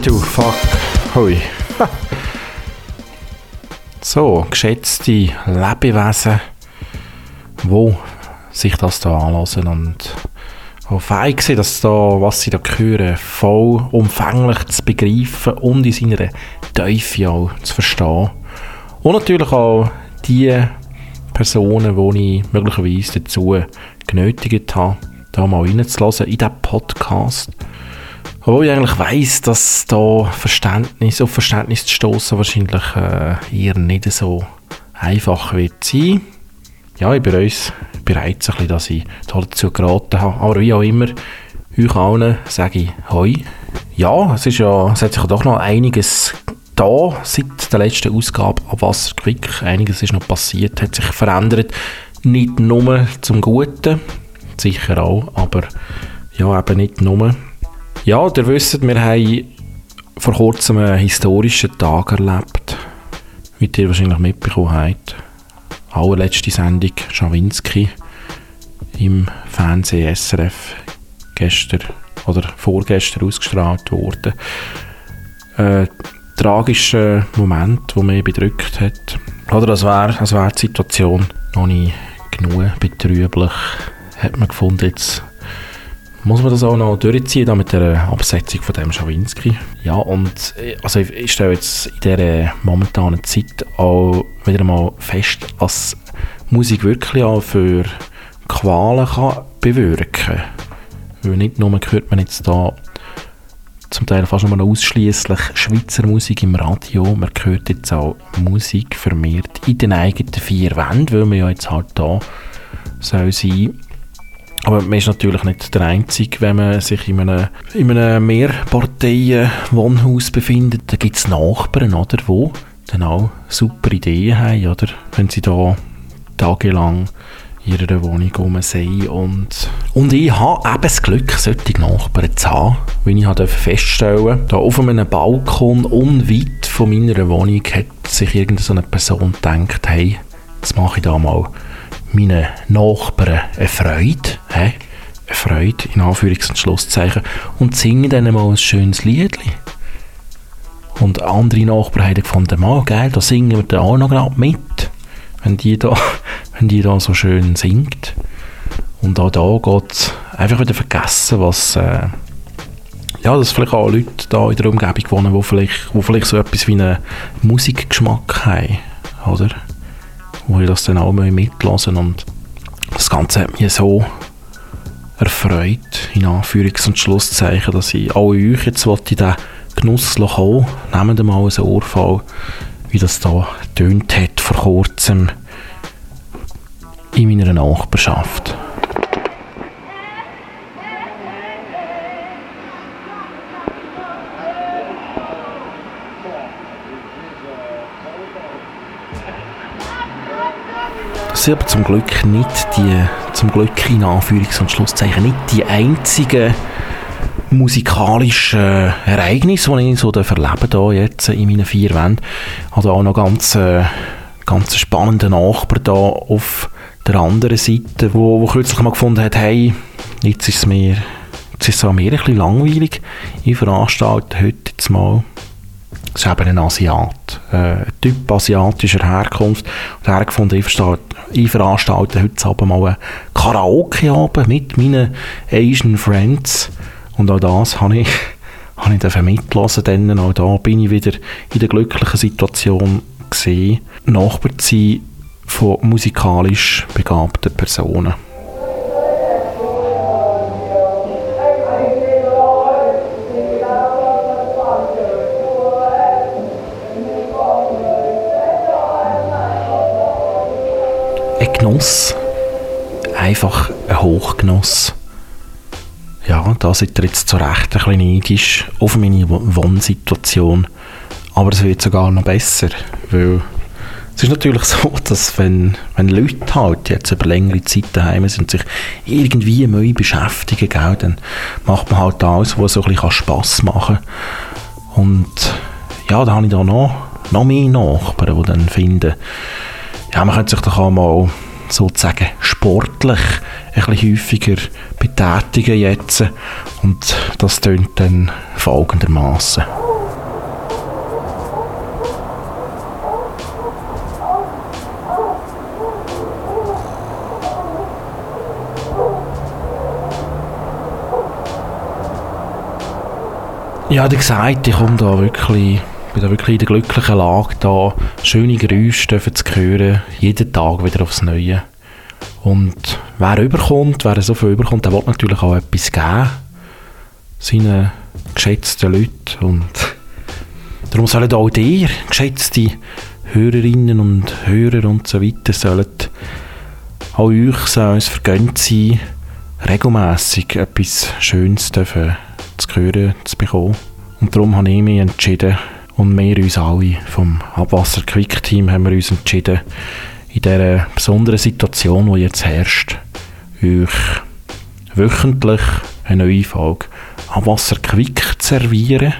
Du, fuck. Hui. So, geschätzte Lebewesen, wo sich das da anlassen und auch fein sind, dass da, was sie da hören, voll umfänglich zu begreifen und in seiner Teufel auch zu verstehen. Und natürlich auch die Personen, die ich möglicherweise dazu genötigt habe, da mal reinzulassen in diesen Podcast. Obwohl ich eigentlich weiss, dass da Verständnis auf Verständnis zu stoßen wahrscheinlich äh, eher nicht so einfach wird sein. Ja, ich bereue es bereits ein bisschen, dass ich dazu geraten habe. Aber wie auch immer, euch allen sage ich Hoi. Ja, es, ist ja, es hat sich doch noch einiges da seit der letzten Ausgabe ab Wasserquick. Einiges ist noch passiert, hat sich verändert. Nicht nur zum Guten, sicher auch, aber ja, eben nicht nur. Ja, ihr wisst, wir haben vor kurzem einen historischen Tag erlebt, wie ihr wahrscheinlich mitbekommen habt. Allerletzte Sendung Schawinski im Fernsehen SRF gestern oder vorgestern ausgestrahlt worden. Ein tragischer Moment, der mich bedrückt hat. Oder als wäre als wär die Situation noch nicht genug betrüblich, hat man gefunden, jetzt muss man das auch noch durchziehen da mit der Absetzung von dem Schawinski. Ja, und äh, also ich stelle jetzt in dieser momentanen Zeit auch wieder mal fest, was Musik wirklich auch für Qualen kann bewirken. Weil nicht nur hört man jetzt da zum Teil fast nur ausschließlich Schweizer Musik im Radio. Man hört jetzt auch Musik vermehrt in den eigenen vier Wänden, weil man ja jetzt halt da soll sein aber man ist natürlich nicht der Einzige, wenn man sich in einem, in einem Mehrparteien-Wohnhaus befindet. Da gibt es Nachbarn, oder, wo dann auch super Ideen haben, oder? Wenn sie da tagelang in ihrer Wohnung sind. Und, und ich habe eben das Glück, solche Nachbarn zu haben, wie ich habe feststellen da auf einem Balkon unweit von meiner Wohnung hat sich irgendeine Person gedacht, hey, jetzt mache ich da mal meinen Nachbarn eine Freude, he? eine Freude in Anführungs- und Schlusszeichen, und singen dann mal ein schönes Liedli. Und andere Nachbarn haben gefunden, mal geil, da singen wir dann auch noch gerade mit, wenn die da, wenn die da so schön singt. Und auch da geht es einfach wieder vergessen, was, äh, ja, dass vielleicht auch Leute da in der Umgebung wohnen, die vielleicht, wo vielleicht so etwas wie einen Musikgeschmack haben, oder? Wo ich das dann auch mitlassen und das Ganze hat mich so erfreut, in Anführungs- und Schlusszeichen, dass ich alle euch jetzt in diesen Genuss kommen Nehmt mal einen Ohrfall, wie das da tönt hat vor kurzem in meiner Nachbarschaft. Sind aber zum Glück nicht die, zum Glück in Anführungs- und Schlusszeichen, nicht die einzigen musikalischen Ereignisse, die ich so erlebe hier jetzt in meinen vier Wänden. Habe auch noch ganz, äh, ganz spannenden Nachbar da auf der anderen Seite, wo, wo kürzlich mal gefunden hat, hey, jetzt ist es mir, jetzt ist es mir ein bisschen langweilig. Ich veranstalte heute jetzt mal ist eben ein Asiat, äh, ein Typ asiatischer Herkunft. Und er gefunden, ich, ich veranstalte heute Abend mal einen Karaoke-Abend mit meinen Asian Friends. Und auch das habe ich, habe ich mitgelassen. Dann auch da bin ich wieder in der glücklichen Situation gesehen, Nachbar zu sein von musikalisch begabten Personen. Genuss. Einfach ein Hochgenuss. Ja, da seid ihr jetzt zu Recht ein bisschen neidisch auf meine Wohnsituation. Aber es wird sogar noch besser, weil es ist natürlich so, dass wenn, wenn Leute halt jetzt über längere Zeit daheim sind und sich irgendwie neu beschäftigen, gell, dann macht man halt alles, was so ein bisschen Spass machen kann. Und ja, da habe ich da noch, noch mehr Nachbarn, die dann finden, ja, man könnte sich doch auch mal sozusagen sportlich ein bisschen häufiger betätigen jetzt. Und das tönt dann folgendermaßen. Ja, wie gesagt, ich komme da wirklich, bin da wirklich in der glücklichen Lage, da schöne Geräusche zu hören, jeden Tag wieder aufs Neue. Und wer überkommt, wer so viel überkommt, der will natürlich auch etwas geben, seinen geschätzten Leuten. Und darum sollen auch dir, geschätzte Hörerinnen und Hörer und so weiter, sollen auch euch soll vergönnt sein, regelmässig etwas Schönes zu hören zu bekommen. Und darum habe ich mich entschieden, und wir uns alle vom Abwasser Quick Team haben wir uns entschieden, in dieser besonderen Situation, die jetzt herrscht, euch wöchentlich eine neue Folge Abwasser Quick zu servieren.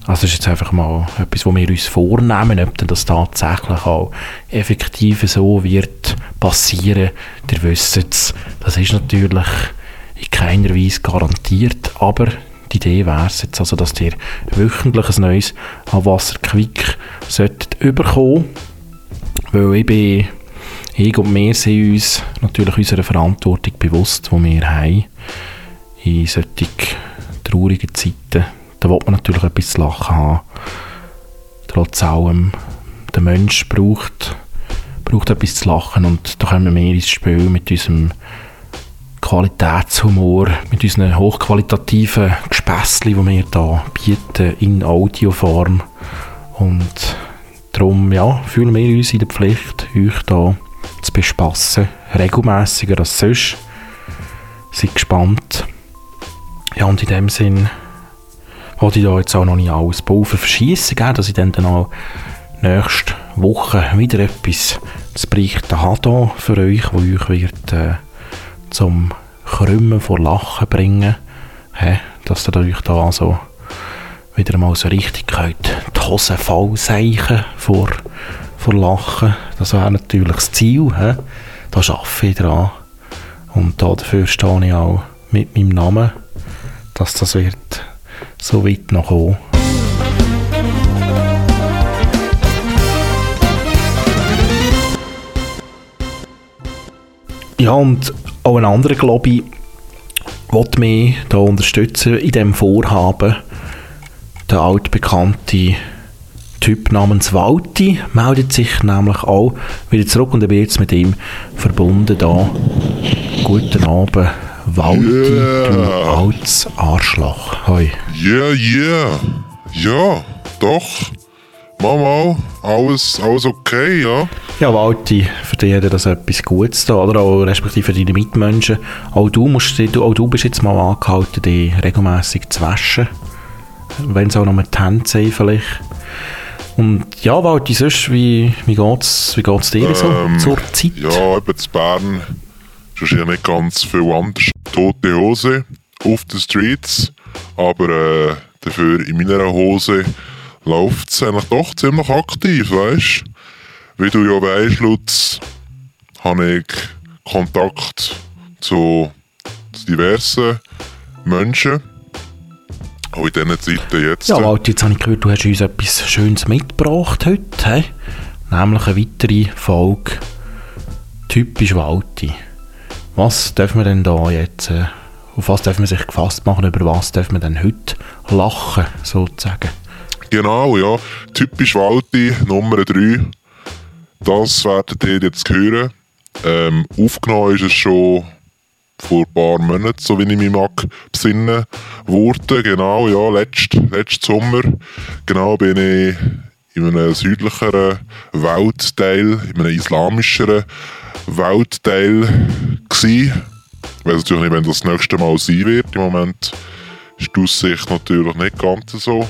Also das ist jetzt einfach mal etwas, was wir uns vornehmen, ob das tatsächlich auch effektiv so wird passieren. Ihr wisst es, das ist natürlich in keiner Weise garantiert, aber die Idee wäre es jetzt also, dass ihr wöchentlich ein neues Abwasser Quick solltet überkommen, weil ich bin, ich und wir sind uns natürlich unserer Verantwortung bewusst, die wir haben in solchen traurigen Zeiten. Da will man natürlich etwas zu lachen haben. Trotz allem, der Mensch braucht, braucht etwas zu lachen und da kommen wir ins Spiel mit unserem Qualitätshumor, mit unseren hochqualitativen Gespässchen, die wir hier bieten, in Audioform. Und darum ja, fühlen wir uns in der Pflicht, euch hier zu bespassen, regelmäßiger als sonst. Seid gespannt. Ja, und in dem Sinn wollte ich da jetzt auch noch nicht alles Pulver verschießen, dass ich dann, dann auch nächste Woche wieder etwas zu berichten habe für euch, wo euch wird äh, zum Krümmen vor Lachen bringen. He, dass ihr euch da also wieder mal so richtig könnt die Hose voll seichen vor, vor Lachen. Das wäre natürlich das Ziel. He. Da arbeite ich dran. Und da dafür stehe ich auch mit meinem Namen, dass das wird so weit noch kommen. Ja, und auch ein anderer, ich, will mich da unterstützen in diesem Vorhaben. Der altbekannte Typ namens Walti meldet sich nämlich auch wieder zurück und ich bin jetzt mit ihm verbunden da. Guten Abend, Walti, yeah. du altes Arschloch. Hoi. Yeah, yeah. Ja, doch. Mama, alles, alles okay, ja? Ja, Walti, für dich hat das etwas Gutes da, oder? Auch respektive für deine Mitmenschen. Auch du, musst, du, auch du bist jetzt mal angehalten, dich regelmässig zu waschen. Wenn es auch noch mit Hände sind vielleicht. Und ja, Walti, sonst, wie, wie geht es wie geht's dir ähm, so zur Zeit? Ja, eben zu Bern ist ja nicht ganz viel anders. Tote Hose auf den Streets, aber äh, dafür in meiner Hose läuft es eigentlich doch ziemlich aktiv, weißt Wie du ja weißt, Lutz, habe ich Kontakt zu, diversen Menschen. Auch in diesen Zeiten jetzt. Ja, Walter, jetzt habe ich gehört, du hast uns etwas Schönes mitgebracht heute. He? Nämlich eine weitere Folge «Typisch Walti». Was dürfen wir denn da jetzt, äh, auf was dürfen wir sich gefasst machen, über was dürfen wir denn heute lachen, sozusagen? Genau, ja. Typisch Walti, Nummer 3. Das werdet ihr jetzt hören. Ähm, aufgenommen ist es schon vor ein paar Monaten, so wie ich mich mag besinnen, wurde. Genau, ja, letzten letzt Sommer. Genau bin ich in einem südlicheren Weltteil, in einem islamischeren Weltteil gewesen. Ich weiß natürlich nicht, wenn das, das nächste Mal sein wird. Im Moment ist die Aussicht natürlich nicht ganz so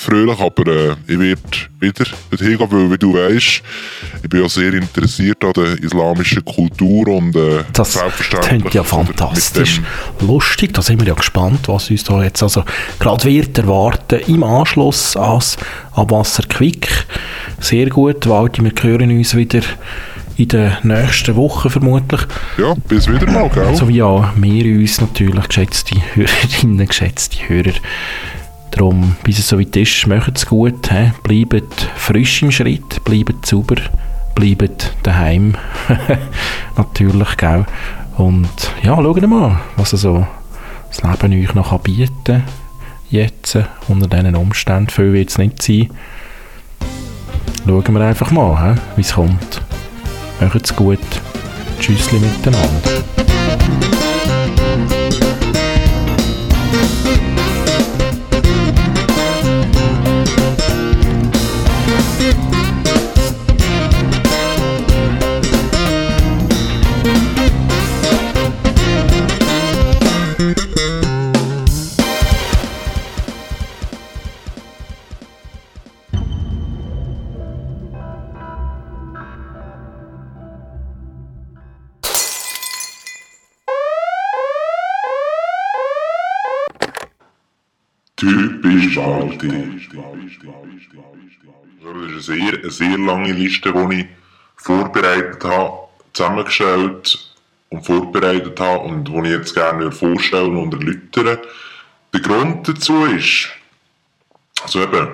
fröhlich, aber äh, ich werde wieder dorthin gehen, weil, wie du weißt, ich bin ja sehr interessiert an der islamischen Kultur und äh, das klingt ja fantastisch lustig, da sind wir ja gespannt, was uns da jetzt also gerade wird erwarten im Anschluss ans Abwasser Quick. Sehr gut, Walti, wir hören uns wieder in den nächsten Wochen vermutlich. Ja, bis wieder mal, gell? So wie auch wir uns natürlich, geschätzte Hörerinnen, geschätzte Hörer. Darum, bis es soweit ist, macht es gut, he? bleibt frisch im Schritt, bleibt sauber, bleibt daheim. natürlich, gell? Und ja, schaut mal, was so das Leben euch noch bieten kann. Jetzt, unter diesen Umständen, viel wird es nicht sein. Schauen wir einfach mal, wie es kommt. Macht's gut. Tschüssli miteinander. Typisch Walti. Das ist eine sehr, eine sehr lange Liste, die ich vorbereitet habe, zusammengestellt und vorbereitet habe und die ich jetzt gerne vorstellen und erläutern Der Grund dazu ist, also eben,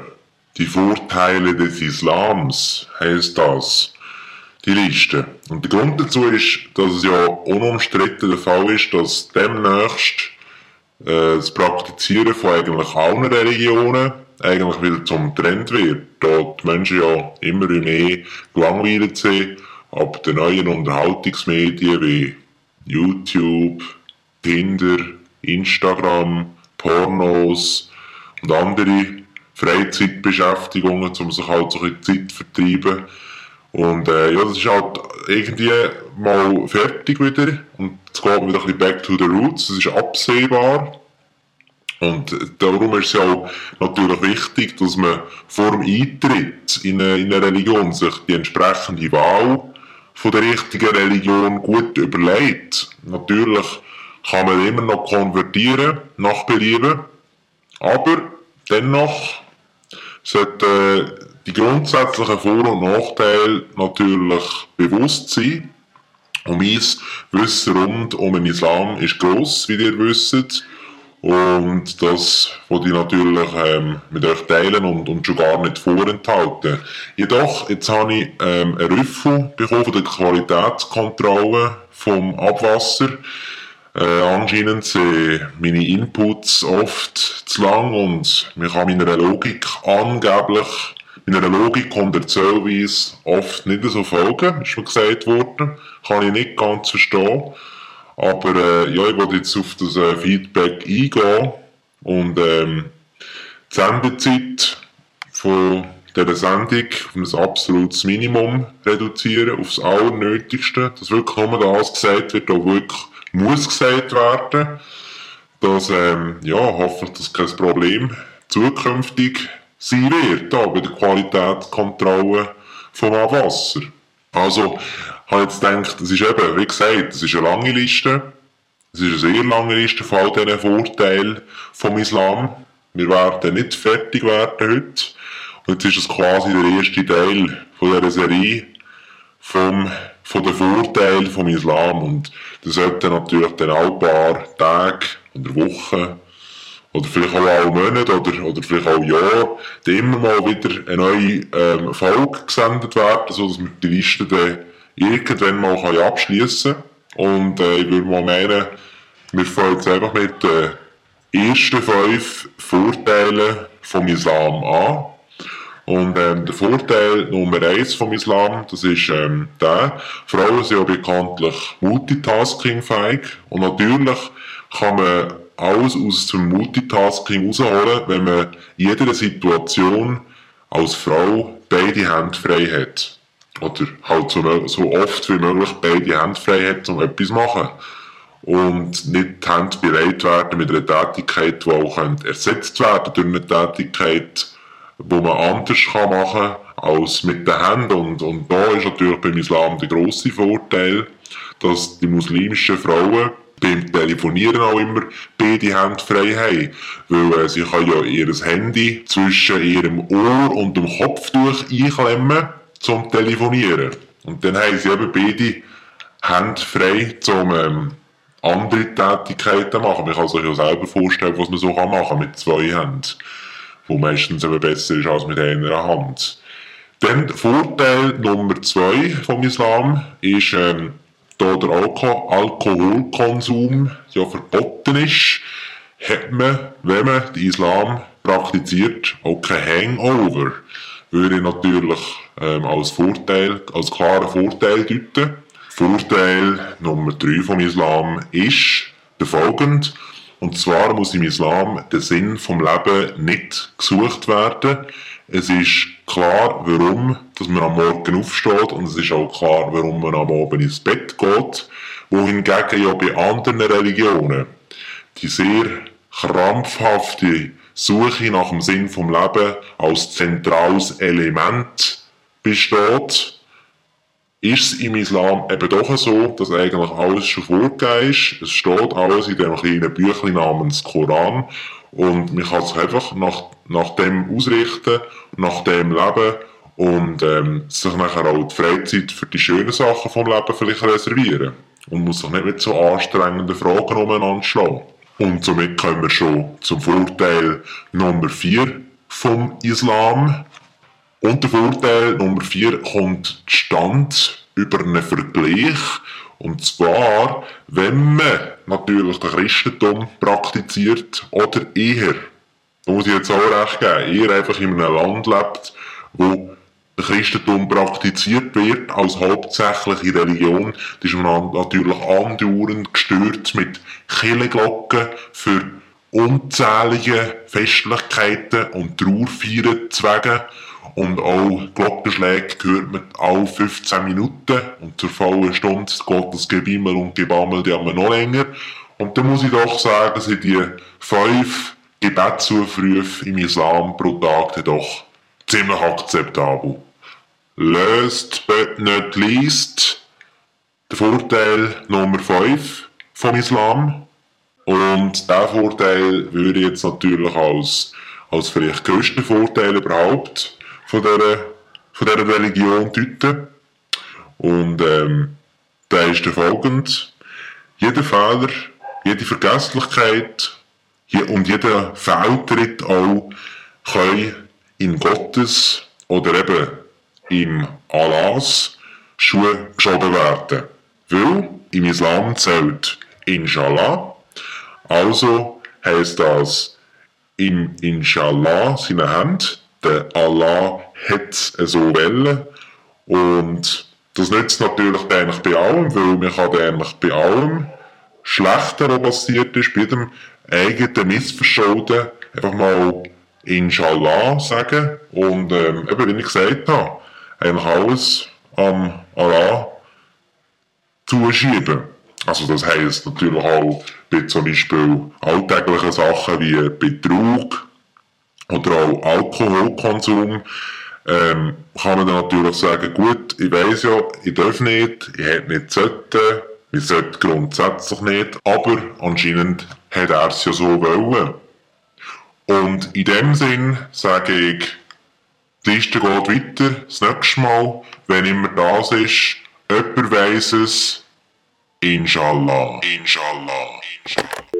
die Vorteile des Islams heisst das, die Liste. Und der Grund dazu ist, dass es ja unumstritten der Fall ist, dass demnächst das Praktizieren von eigentlich allen Religionen eigentlich wieder zum Trend wird, da die Menschen ja immer mehr gelangweilt sind ab den neuen Unterhaltungsmedien wie YouTube, Tinder, Instagram, Pornos und andere Freizeitbeschäftigungen, um sich halt so ein Zeit zu vertreiben. Und äh, ja, das ist halt irgendwie mal fertig wieder und jetzt geht wieder ein bisschen back to the roots, das ist absehbar. Und darum ist es ja auch natürlich wichtig, dass man vor dem Eintritt in eine, in eine Religion sich die entsprechende Wahl von der richtigen Religion gut überlegt. Natürlich kann man immer noch konvertieren, nach Belieben, aber dennoch sollte die grundsätzlichen Vor- und Nachteile natürlich bewusst sein. Und mein Wissen rund um den Islam ist gross, wie ihr wisst. Und das wollte ich natürlich ähm, mit euch teilen und, und schon gar nicht vorenthalten. Jedoch, jetzt habe ich ähm, einen Rüffel bekommen von der Qualitätskontrolle vom Abwasser. Äh, anscheinend sind meine Inputs oft zu lang und man kann meiner Logik angeblich in einer Logik und Erzählweise oft nicht so folgen, ist mir gesagt worden. Kann ich nicht ganz verstehen. Aber äh, ja, ich wollte jetzt auf das äh, Feedback eingehen und ähm, die Sendezeit von dieser Sendung auf ein absolutes Minimum reduzieren, aufs Allernötigste, dass wirklich nur das gesagt wird, was wirklich muss gesagt werden. Dass, ähm, ja, hoffentlich das kein Problem zukünftig sein wird, da bei der Qualitätskontrolle vom Abwasser. Also, ich habe jetzt gedacht, das ist eben, wie gesagt, das ist eine lange Liste. Es ist eine sehr lange Liste von all diesen Vorteilen vom Islam. Wir werden nicht fertig werden heute. Und jetzt ist es quasi der erste Teil von dieser Serie vom, von den Vorteilen vom Islam. Und das sollte natürlich dann auch ein paar Tage oder Wochen oder vielleicht auch alle Monate oder, oder vielleicht auch Jahr, immer mal wieder eine neue ähm, Folge gesendet werden, sodass wir die Liste dann irgendwann mal kann abschließen kann. Und äh, ich würde mal meinen, wir fangen jetzt einfach mit den ersten fünf Vorteilen vom Islam an. Und ähm, der Vorteil Nummer eins vom Islam, das ist ähm, der, Frauen sind ja bekanntlich multitaskingfähig und natürlich kann man alles aus dem Multitasking rausholen, wenn man in jeder Situation als Frau beide Hände frei hat. Oder halt so, so oft wie möglich beide Hände frei hat, um etwas zu machen. Und nicht die Hände bereit werden mit einer Tätigkeit, die auch ersetzt werden durch eine Tätigkeit, die man anders machen kann als mit den Händen. Und, und da ist natürlich beim Islam der grosse Vorteil, dass die muslimischen Frauen beim Telefonieren auch immer beide Hände frei haben. Weil äh, sie kann ja ihr Handy zwischen ihrem Ohr und dem Kopf durch einklemmen zum Telefonieren. Und dann haben sie eben beide Hände frei, um ähm, andere Tätigkeiten machen. Man kann sich ja selber vorstellen, was man so kann machen mit zwei Händen, wo meistens eben besser ist als mit einer Hand. Dann Vorteil Nummer zwei vom Islam ist, ähm, da der Alko Alkoholkonsum ja verboten ist, hat man, wenn man den Islam praktiziert, auch kein Hangover. Würde ich natürlich ähm, als Vorteil, als klaren Vorteil deuten. Vorteil Nummer drei vom Islam ist der folgende. Und zwar muss im Islam der Sinn vom Leben nicht gesucht werden. Es ist klar, warum dass man am Morgen aufsteht und es ist auch klar, warum man am Abend ins Bett geht. Wohingegen ja bei anderen Religionen die sehr krampfhafte Suche nach dem Sinn vom Leben als zentrales Element besteht, ist es im Islam eben doch so, dass eigentlich alles schon vorgegeben ist. Es steht alles in dem kleinen Büchlein namens Koran und man kann sich einfach nach, nach dem ausrichten, nach dem leben und ähm, sich nachher auch die Freizeit für die schönen Sachen vom Leben vielleicht reservieren und muss sich nicht mit so anstrengenden Fragen umeinander schlagen. Und somit kommen wir schon zum Vorteil Nummer 4 vom Islam. Und der Vorteil Nummer 4 kommt Stand über einen Vergleich. Und zwar, wenn man natürlich das Christentum praktiziert oder eher, da muss ich jetzt auch recht geben, eher einfach in einem Land lebt, wo Christentum praktiziert wird als hauptsächliche Religion, das ist man natürlich andauernd gestört mit Kirchenglocken für unzählige Festlichkeiten und Trauerfeiern zu wegen. Und auch Glockenschläge hört man alle 15 Minuten. Und zur vollen Stunde geht das Gebimmel und Gebammel haben noch länger. Und da muss ich doch sagen, sind die fünf Gebetsaufrufe im Islam pro Tag doch ziemlich akzeptabel. Last but not least, der Vorteil Nummer 5 vom Islam. Und diesen Vorteil würde ich jetzt natürlich als, als vielleicht größten Vorteil überhaupt von dieser, von dieser Religion deuten. Und ähm, der ist der folgende. Jeder Fehler, jede Vergesslichkeit und jeder Fehltritt auch können in Gottes oder eben im Allahs Schuhe geschoben werden. Weil im Islam zählt Inshallah also heißt das im Inshallah seine Hand, der Allah hat es so wollen und das nützt natürlich eigentlich bei allem, weil man kann eigentlich bei allem Schlechter, was passiert ist, bei dem eigenen Missverschulden einfach mal Inshallah sagen und ähm, eben, wie ich gesagt habe, eigentlich alles am Allah zuschieben. Also das heisst natürlich auch bei zum Beispiel alltäglichen Sachen wie Betrug oder auch Alkoholkonsum ähm, kann man dann natürlich sagen, gut, ich weiß ja, ich darf nicht, ich hätte nicht sollten, ich sollte grundsätzlich nicht, aber anscheinend hat er es ja so wollen. Und in dem Sinn sage ich, die Liste geht weiter, das nächste Mal, wenn immer das ist, jemand weiss es, Inshallah. Inshallah. Inshallah.